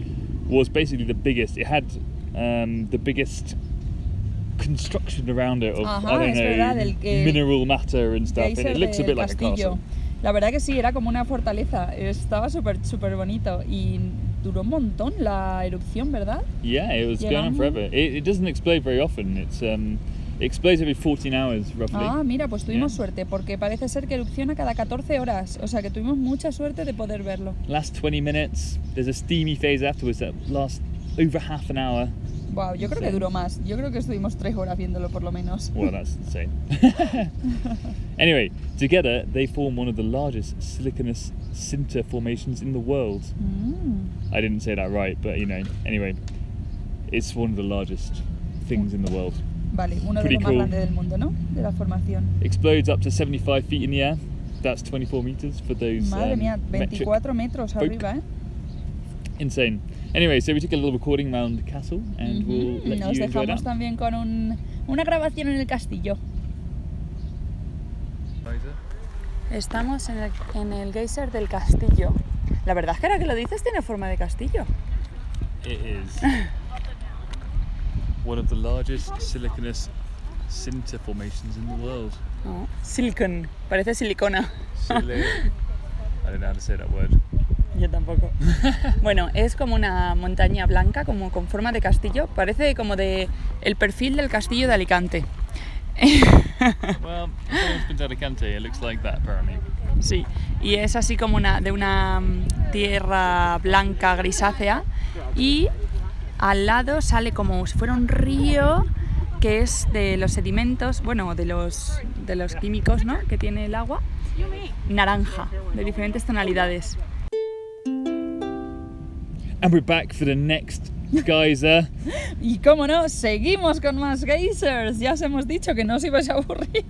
A: was basically the biggest. It had um, the biggest construction around it of
B: Ajá,
A: I don't
B: es
A: know
B: verdad, el que-
A: mineral matter and stuff, and it looks a bit like a castle.
B: La verdad que sí, era como una fortaleza. Estaba súper súper bonito y duró un montón la erupción, ¿verdad?
A: Yeah, it was going on forever. It, it doesn't explode very often. It's um, it explodes every 14 hours roughly.
B: Ah, mira, pues tuvimos
A: Yeah.
B: suerte porque parece ser que erupciona cada 14 horas. O sea que tuvimos mucha suerte de poder verlo.
A: Last 20 minutes. There's a steamy phase afterwards that lasts over half an hour.
B: Wow, yo creo que
A: Sí.
B: duró más. Yo creo que estuvimos tres horas viéndolo por lo menos.
A: Well, that's insane. [laughs] anyway, together they form one of the largest siliconous sinter formations in the world.
B: Mm.
A: I didn't say that right, but you know, anyway, it's one of the largest things in the world.
B: Vale, uno de
A: Pretty
B: los más
A: cool.
B: grandes del mundo, ¿no? De la formación.
A: Explodes up to 75 feet in the air. That's 24 meters for those.
B: Madre
A: um,
B: mía, 24 metros
A: folk.
B: arriba, ¿eh?
A: Insane. Anyway, so we took a little recording around the castle, and we'll
B: Ujú,
A: let
B: Nos
A: you enjoy
B: dejamos
A: that.
B: también con un- una grabación en el castillo. Estamos en el, en el geyser del castillo. La verdad es que ahora que lo dices tiene forma de castillo.
A: It is [laughs] one of the largest siliconous sinter formations in the world.
B: Silicon, parece silicona.
A: Sili- [laughs] I don't know how to say that word. [laughs]
B: Yo tampoco. [laughs] bueno, es como una montaña blanca, como con forma de castillo. Parece como de el perfil del castillo de Alicante. [laughs]
A: Well, to Alicante, it looks like that.
B: Sí, y es así como una, de una mm, tierra blanca grisácea y al lado sale como si fuera un río que es de los sedimentos, bueno, de los, de los químicos ¿no? que tiene el agua, naranja, de diferentes tonalidades.
A: And we're back for the next geyser. Eh?
B: Y cómo no, seguimos con más geysers. Ya os hemos dicho que no os ibais a aburrir.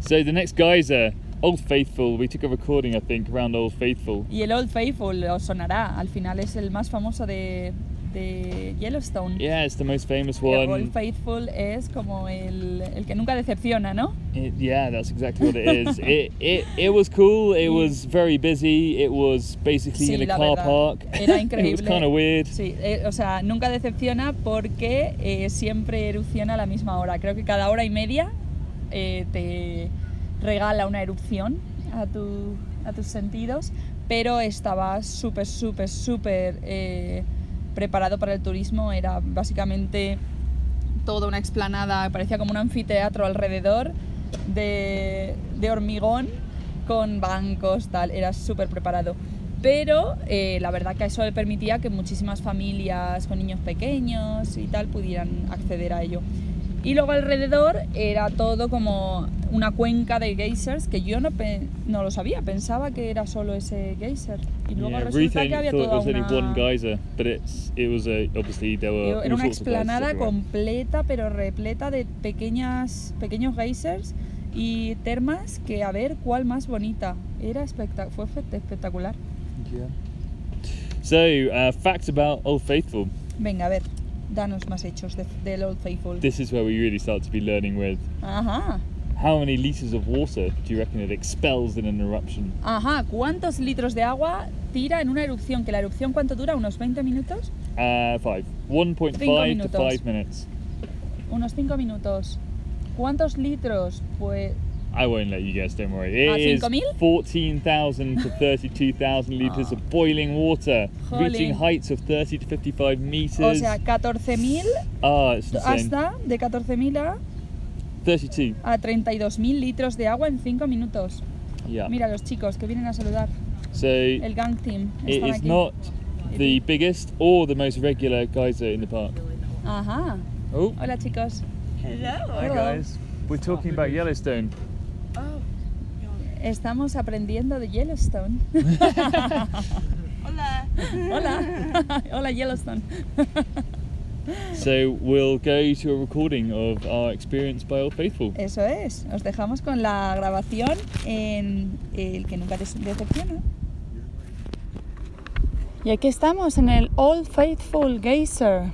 A: so the next geyser eh, Old Faithful. We took a recording, I think, around Old Faithful.
B: Y el Old Faithful os sonará, al final es el más famoso de, de Yellowstone.
A: Yeah, it's the most famous one.
B: Old Faithful es como el, el que nunca decepciona, ¿no?
A: It- yeah, that's exactly what it is. it, it it was cool. It was very busy. It was basically
B: Sí,
A: in a car
B: verdad.
A: park.
B: Era [laughs]
A: it was
B: increíble.
A: kind of weird.
B: Sí, eh, o sea, nunca decepciona porque eh, siempre erupciona a la misma hora. Creo que cada hora y media eh, te regala una erupción a, tu- a tus sentidos, pero estaba súper, súper, súper eh, preparado para el turismo. Era básicamente toda una explanada, parecía como un anfiteatro alrededor de, hormigón con bancos, tal, era súper preparado. Pero eh, la verdad que eso le permitía que muchísimas familias con niños pequeños y tal pudieran acceder a ello. Y luego alrededor era todo como una cuenca de geysers que yo no, no lo sabía, pensaba que era solo ese geyser. Y luego
A: Yeah,
B: resulta que había toda
A: was only
B: una...
A: one geyser, but it's it was a obviously there were
B: Era una
A: sorts of geysers
B: explanada completa, pero repleta de pequeñas, pequeños geysers y termas que a ver cuál más bonita. Era espectac- fue espe- espectacular.
A: Yeah. So, uh, facts about Old Faithful.
B: Venga, a ver, danos más hechos de- del Old Faithful.
A: This is where we really start to be learning with
B: Ajá,
A: how many liters of water do you reckon it expels in an eruption?
B: ajá. ¿Cuántos litros de agua tira en una erupción? ¿Que la erupción cuánto dura? ¿Unos 20 minutos?
A: Uh, five. 1.5 to
B: minutos.
A: 5 minutes.
B: Unos 5 minutos. ¿Cuántos litros? Pues
A: I won't let you guess, don't worry.
B: Ah,
A: It is
B: 5.000?
A: 14,000 to 32,000 [laughs] litres of boiling water, reaching heights of 30 to 55 meters.
B: o sea, 14.000
A: Ah, it's insane.
B: hasta de 14.000 a,
A: 32.
B: a 32.000 litros de agua en 5 minutos.
A: Yeah.
B: Mira los chicos que vienen a saludar.
A: So
B: El gang team.
A: It is
B: aquí.
A: not the biggest or the most regular geyser in the park.
B: Ajá.
A: Oh,
B: Hola chicos. Hello.
A: hi
B: Hello.
A: guys. We're talking about Yellowstone.
B: Estamos aprendiendo de Yellowstone. [laughs] Hola. Hola. [laughs] Hola Yellowstone. [laughs]
A: So we'll go to a recording of our experience by Old Faithful.
B: Eso es. Os dejamos con la grabación en el que nunca decepciona. Y aquí estamos en el Old Faithful Geyser.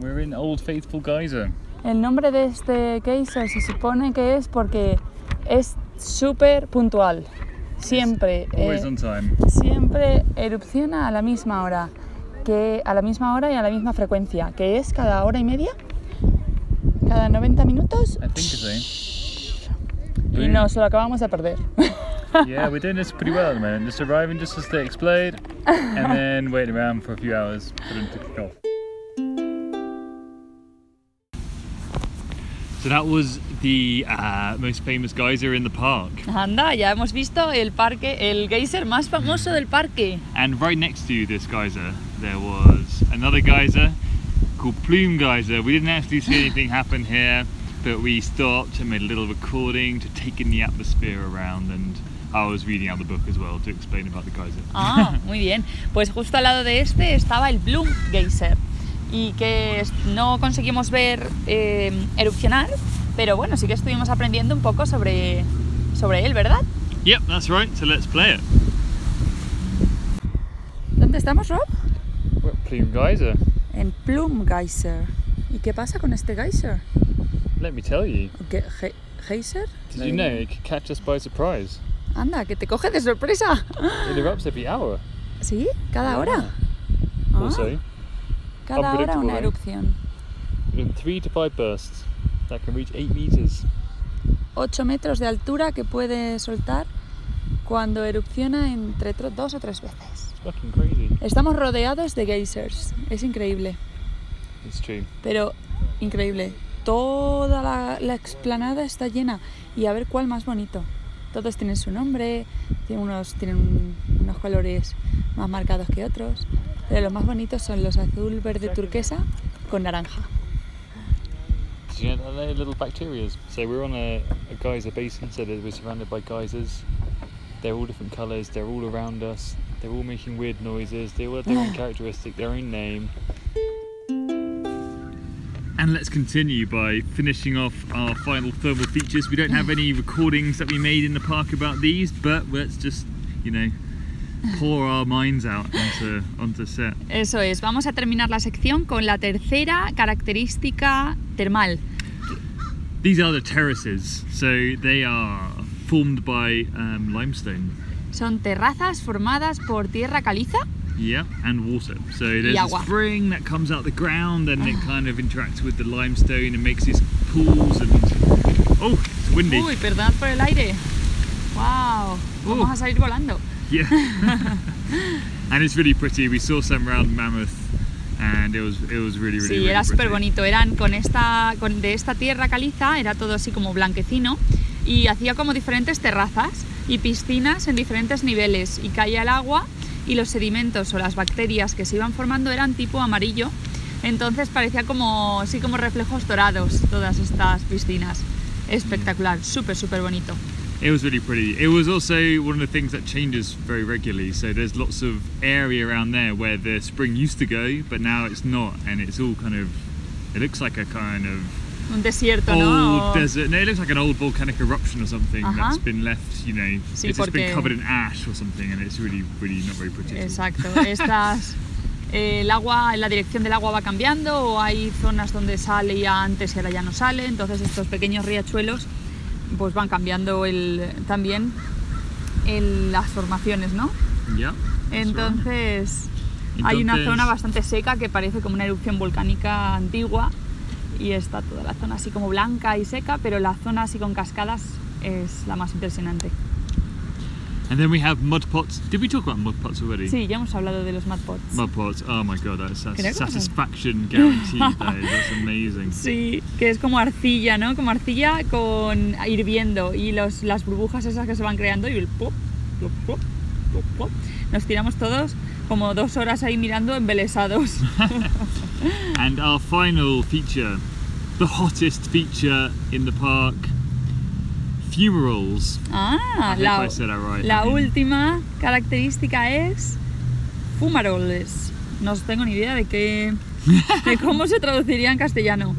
A: We're in Old Faithful Geyser.
B: El nombre de este geyser se supone que es porque es súper puntual. Siempre.
A: Always
B: eh,
A: on time.
B: siempre erupciona a la misma hora. Que a la misma hora y a la misma frecuencia. Que es cada hora y media. Cada 90 minutos.
A: I think so.
B: Y nos lo acabamos de perder. [laughs]
A: yeah, we're doing this pretty well at the moment. Just arriving just as they explode, and then waiting around for a few hours for them to kick off. So that was the uh, most famous geyser in the park.
B: Anda, ya hemos visto el parque, el geyser más famoso del parque.
A: And right next to this geyser, there was another geyser called Plume Geyser. We didn't actually see anything happen here, but we stopped and made a little recording to take in the atmosphere around. And I was reading out the book as well to explain about the geyser.
B: Ah, muy bien. Pues justo al lado de este estaba el Bloom Geyser y que no conseguimos ver eh, erupcionar, pero bueno, sí que estuvimos aprendiendo un poco sobre, sobre él, ¿verdad?
A: Yep, that's right. So let's play it.
B: ¿Dónde estamos, Rob?
A: We're at Plume Geyser.
B: En Plum Geyser. ¿Y qué pasa con este geyser?
A: Let me tell you.
B: ¿Ge- ge- ¿Geyser?
A: Did you know it could catch us by surprise?
B: Anda, que te coge de sorpresa.
A: It erupts every hour.
B: ¿Sí? ¿Cada hora? Ah,
A: Also,
B: cada hora una erupción.
A: in three to five bursts that can reach eight meters.
B: 8 metros de altura que puede soltar cuando erupciona entre dos o tres veces.
A: It's fucking crazy.
B: Estamos rodeados de geysers, es increíble,
A: It's true.
B: pero increíble. Toda la, la explanada está llena y a ver cuál más bonito. Todos tienen su nombre, tienen unos, tienen un- unos colores más marcados que otros, Eh, pero los más bonitos son los azul, verde, turquesa con naranja.
A: Did you know that they're little bacterias? So we're on a, a geyser basin, so that we're surrounded by geysers. They're all different colours, they're all around us, they're all making weird noises, they all have their own [sighs] characteristic, their own name. And let's continue by finishing off our final thermal features. We don't have [sighs] any recordings that we made in the park about these, but let's just, you know, pour our minds out onto, onto set.
B: Eso es, vamos a terminar la sección con la tercera característica termal.
A: These are the terraces, so they are formed by um, limestone.
B: Son terrazas formadas por tierra caliza
A: Yeah, and water. So there's a spring that comes out the ground and it kind of interacts with the limestone and makes these pools and oh, it's windy.
B: Uy, perdonad por el aire. ¡Wow! Vamos
A: Uh.
B: a salir volando.
A: Yeah. [laughs] and it's really pretty. We saw some around Mammoth and it was it was really really,
B: Sí, era súper bonito. Eran con esta, con, de esta tierra caliza, era todo así como blanquecino y hacía como diferentes terrazas y piscinas en diferentes niveles y caía el agua y los sedimentos o las bacterias que se iban formando eran tipo amarillo. Entonces parecía como, sí, como reflejos dorados todas estas piscinas. Espectacular, súper, súper bonito.
A: It was really pretty. It was also one of the things that changes very regularly. So there's lots of area around there where the spring used to go, but now it's not, and it's all kind of. It looks like a kind of
B: Un desierto,
A: old
B: ¿no?
A: desert. No, it looks like an old volcanic eruption or something
B: Ajá.
A: that's been left. You know,
B: Sí,
A: it's just been covered in ash or something, and it's really, really not very pretty.
B: Exacto. Estas, [laughs] eh, el agua, la dirección del agua va cambiando o hay zonas donde sale ya antes y ahora ya no sale. Entonces estos pequeños riachuelos pues van cambiando el, también el- las formaciones, ¿no?
A: That's right.
B: Entonces hay una
A: Entonces-
B: zona bastante seca que parece como una erupción volcánica antigua y está toda la zona así como blanca y seca, pero la zona así con cascadas es la más impresionante.
A: And then we have mud pots. Did we talk about mud pots already?
B: Sí, ya hemos hablado de los mud pots.
A: Mud pots. Oh my god, that's, that's satisfaction guaranteed. that is. [laughs] That's amazing.
B: Sí, que es como arcilla, ¿no? Como arcilla con hirviendo y los, las burbujas esas que se van creando y el pop, pop, pop, pop, pop. Nos tiramos todos como dos horas ahí mirando embelesados. [laughs]
A: And our final feature, the hottest feature in the park, fumaroles.
B: Ah, la,
A: right.
B: última característica es fumaroles. No tengo ni idea de qué, de cómo se traduciría en castellano.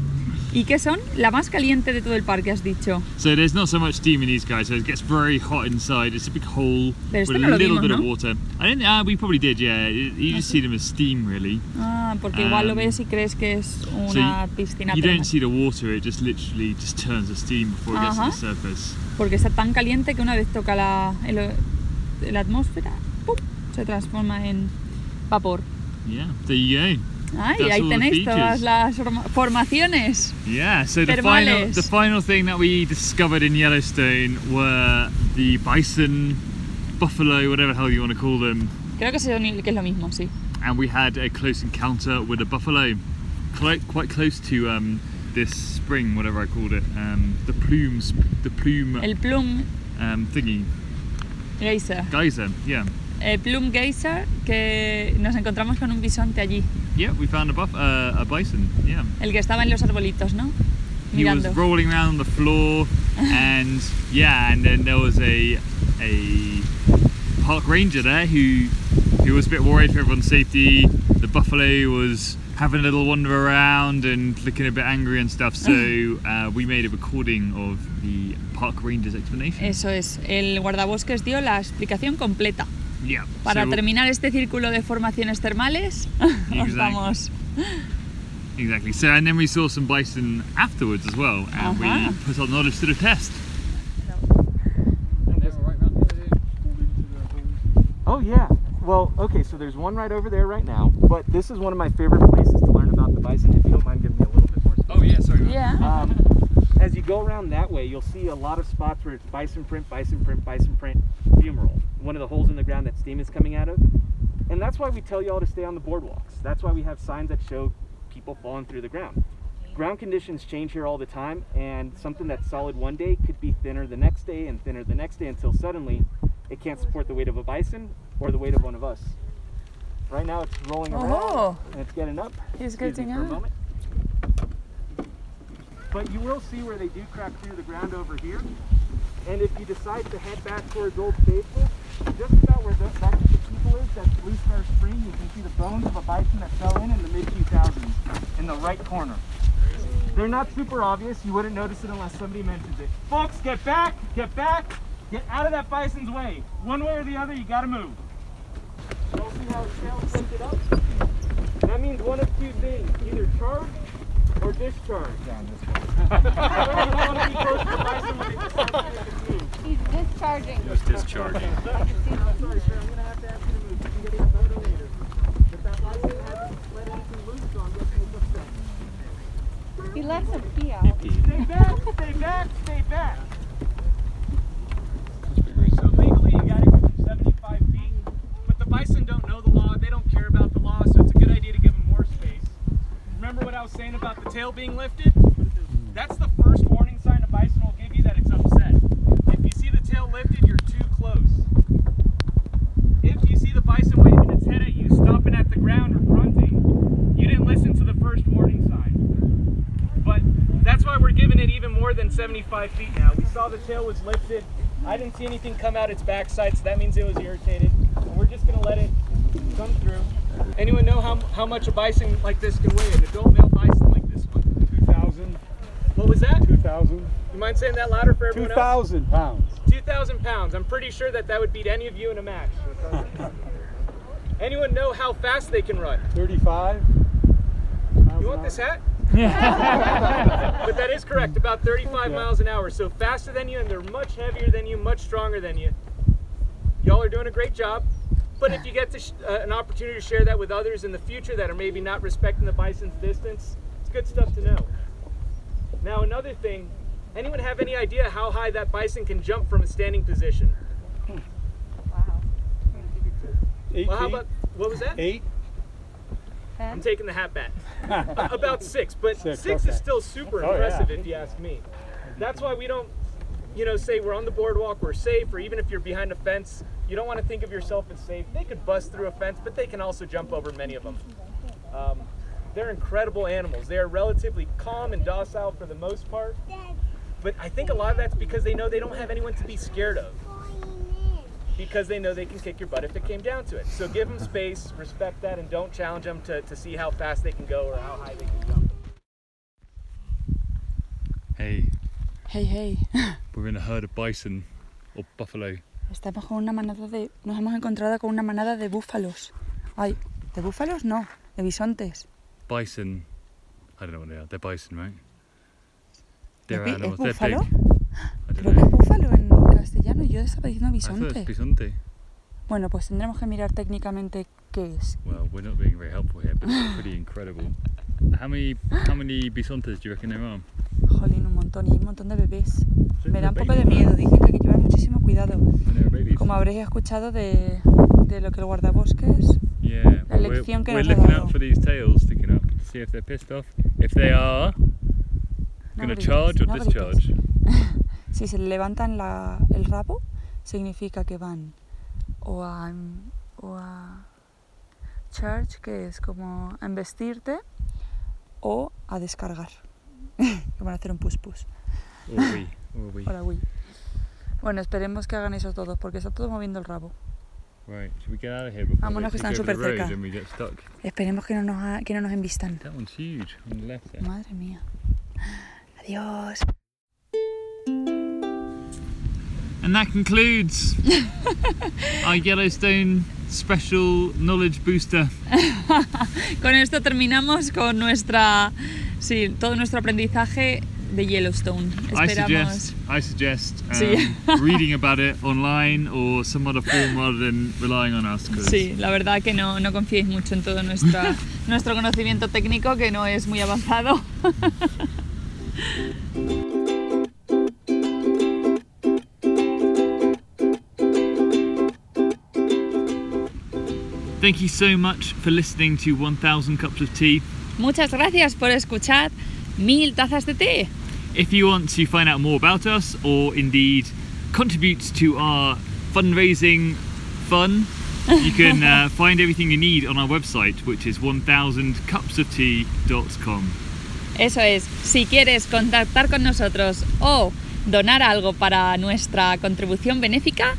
B: ¿Y qué son? La más caliente de todo el parque, has dicho.
A: So there's not so much steam in these guys, so it gets very hot inside. It's a big hole
B: Pero
A: with
B: no
A: a little
B: vimos,
A: bit of water. I didn't. Uh, we probably did, yeah. You just see them as steam, really.
B: Ah, porque igual lo
A: Um,
B: ves y crees que es
A: So
B: una
A: you,
B: piscina
A: you don't see the water; it just literally just turns to steam before it gets to the surface.
B: porque está tan caliente que una vez toca la, el- la atmósfera, ¡pum! se transforma en vapor.
A: Yeah, there you go.
B: Ay, ahí tenéis todas las formaciones.
A: Yeah, so the final the final thing that we discovered in Yellowstone were the bison, buffalo, whatever the hell you want to call them,
B: Creo que, son- que es lo mismo, sí.
A: and we had a close encounter with a buffalo, quite quite close to um, this spring, whatever I called it, um, the plumes, the plume
B: El Plum
A: um, thingy
B: Geyser.
A: geyser. Yeah,
B: El Plum Geyser, que nos encontramos con un bisonte allí.
A: yeah, we found a buff uh, a bison. Yeah.
B: El que estaba en los arbolitos, ¿no?
A: he was
B: Mirando.
A: rolling around on the floor and yeah and then there was a a park ranger there who who was a bit worried for everyone's safety the buffalo was having a little wander around and looking a bit angry and stuff so [laughs] uh, we made a recording of the park ranger's explanation
B: Eso es. El guardabosques dio la explicación completa.
A: Yeah
B: Para
A: so-
B: terminar este círculo de formaciones termales, nos [laughs]
A: Exactly.
B: vamos.
A: exactly so and then we saw some bison afterwards as well and
B: Uh-huh.
A: we put our knowledge to the test
D: Oh yeah. Well, okay, so there's one right over there right now, but this is one of my favorite places to learn about the bison. If you don't mind giving me a little bit more. space.
E: Oh yeah, sorry.
B: Yeah.
D: Um, as you go around that way, you'll see a lot of spots where it's bison print, bison print, bison print, fumarole. One of the holes in the ground that steam is coming out of. And that's why we tell you all to stay on the boardwalks. That's why we have signs that show people falling through the ground. Ground conditions change here all the time, and something that's solid one day could be thinner the next day and thinner the next day until suddenly it can't support the weight of a bison or the weight of one of us. Right now it's rolling around
B: Oh,
D: and it's getting up.
B: He's getting
D: a
B: up.
D: But you will see where they do crack through the ground over here. And if you decide to head back towards Old Faithful, just about where the, that of people is, that's Blue Star Spring, you can see the bones of a bison that fell in in the mid 2000s in the right corner. They're not super obvious. You wouldn't notice it unless somebody mentions it. Folks, get back, get back, get out of that bison's way. One way or the other, you gotta move. Y'all see how his up? That means one of two things, either charge or discharge. You wanna be close to the bison when they decide to make its move.
G: He's discharging.
E: He's discharging.
D: I'm [laughs] sorry, sir, I'm gonna have to ask you to move. You can get in a photo later. But that bison hasn't let anything loose, so I'm guessing it's upset.
G: He lets him pee out.
D: Stay back, stay back, stay back. So legally, you gotta give them 75 feet, but the bison don't know the law. They don't care about the law, so it's a good idea to give them more space. Remember what I was saying about the tail being lifted? That's the first warning sign a bison will give you that it's upset. If you see the tail lifted, you're too close. If you see the bison waving its head at you, stomping at the ground or grunting, you didn't listen to the first warning sign. But that's why we're giving it even more than 75 feet now. We saw the tail was lifted. I didn't see anything come out its backside, so that means it was irritated. And we're just gonna let it come through. Anyone know how, how much a bison like this can weigh? An adult male bison like this one?
H: 2,000,
D: What was that?
H: 2,000,
D: You mind saying that louder for everyone
H: 2,000 pounds.
D: 2,000 pounds. I'm pretty sure that that would beat any of you in a match. [laughs] Anyone know how fast they can run?
H: 35.
D: You want this hat? [laughs] but that is correct, about 35 miles an hour. So faster than you, and they're much heavier than you, much stronger than you. Y'all are doing a great job. But if you get to sh- uh, an opportunity to share that with others in the future that are maybe not respecting the bison's distance, it's good stuff to know. Now, another thing anyone have any idea how high that bison can jump from a standing position?
G: Wow.
H: Eight
D: Well, how
H: feet.
D: about what was that?
H: Eight.
D: I'm taking the hat back. [laughs] About six, but
H: Six,
D: six,
H: okay.
D: is still super
H: Oh,
D: impressive
H: yeah.
D: if you ask me. That's why we don't, you know, say we're on the boardwalk, we're safe, or even if you're behind a fence, you don't want to think of yourself as safe. They could bust through a fence, but they can also jump over many of them. Um, they're incredible animals. They are relatively calm and docile for the most part. But I think a lot of that's because they know they don't have anyone to be scared of. Because they know they can kick your butt if it came down to it. So give them space, respect that, and don't challenge them to, to see how fast they can go or how high they can jump.
A: Hey,
B: Hey, hey. [laughs]
A: we're in a herd of bison or buffalo.
B: Estamos con una manada de. Nos hemos encontrado con una manada de búfalos. Ay, ¿de búfalos? No, de bisontes.
A: Bison, I don't know what they are. They're bison, right? They're
B: ¿es
A: animals. They're
B: búfalo?
A: big.
B: Creo que es búfalo en castellano. Yo estaba diciendo bisonte.
A: it's bisonte.
B: Bueno, pues tendremos que mirar técnicamente qué es.
A: Well, we're not being very helpful here, but it's pretty incredible. [laughs] How many how many bisontes do you reckon there are?
B: Jolín, un montón. Y hay un montón de bebés. Me da un
A: they're
B: poco de miedo. Dicen que hay que llevar muchísimo cuidado. Como habréis escuchado de, de lo que el guardabosques.
A: Yeah,
B: La
A: but we're,
B: lección que
A: we're
B: nos ha
A: looking
B: dado.
A: out for these tails sticking up to see if they're pissed off. If they are,
B: No
A: gonna
B: grites,
A: charge or
B: no
A: discharge. [laughs]
B: Si se levantan la- el rabo, significa que van o a, o a charge, que es como a embestirte, o a descargar, [laughs] que van a hacer un pus pus.
A: Or we, or we.
B: Hola, uy. Bueno, esperemos que hagan eso todos, porque está todo moviendo el rabo.
A: Right, should we get out of here before
B: Vámonos, que están súper cerca.
A: road and we get stuck?
B: Esperemos que no nos, ha- que no nos embistan.
A: That one's huge on the left there.
B: Madre mía. Adiós.
A: And that concludes [laughs] our Yellowstone special knowledge booster. [laughs]
B: Con esto terminamos con nuestra, sí, todo nuestro aprendizaje de Yellowstone.
A: I suggest, I suggest um,
B: Sí. [laughs]
A: reading about it online or some other form rather than relying on us.
B: Sí, la verdad que no, no confiéis mucho en todo nuestra, [laughs] nuestro conocimiento técnico, que no es muy avanzado. [laughs]
A: Thank you so much for listening to 1000 Cups of Tea.
B: Muchas gracias por escuchar Mil Tazas de Té.
A: If you want to find out more about us or indeed contribute to our fundraising fun, you can [laughs] uh, find everything you need on our website, which is 1000cupsoftea.com.
B: Eso es, si quieres contactar con nosotros o donar algo para nuestra contribución benéfica,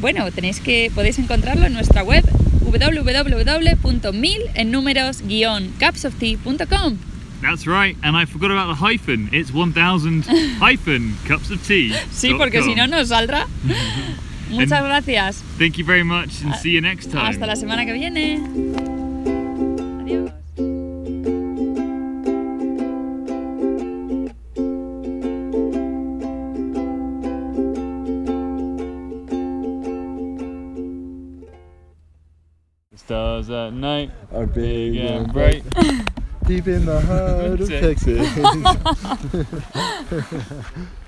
B: bueno, tenéis que podéis encontrarlo en nuestra web www.mil en números guion capsoftea.com.
A: That's right, and I forgot about the hyphen. It's 1000 [laughs] hyphen cups of tea.
B: Sí, porque si no nos saldrá. [laughs] Muchas gracias.
A: Thank you very much and ah, see you next time.
B: Hasta la semana que viene. Adiós.
A: The stars at night,
C: Are big
A: big and
C: and
A: bright. [laughs]
C: deep in the heart of Texas. [laughs] [laughs]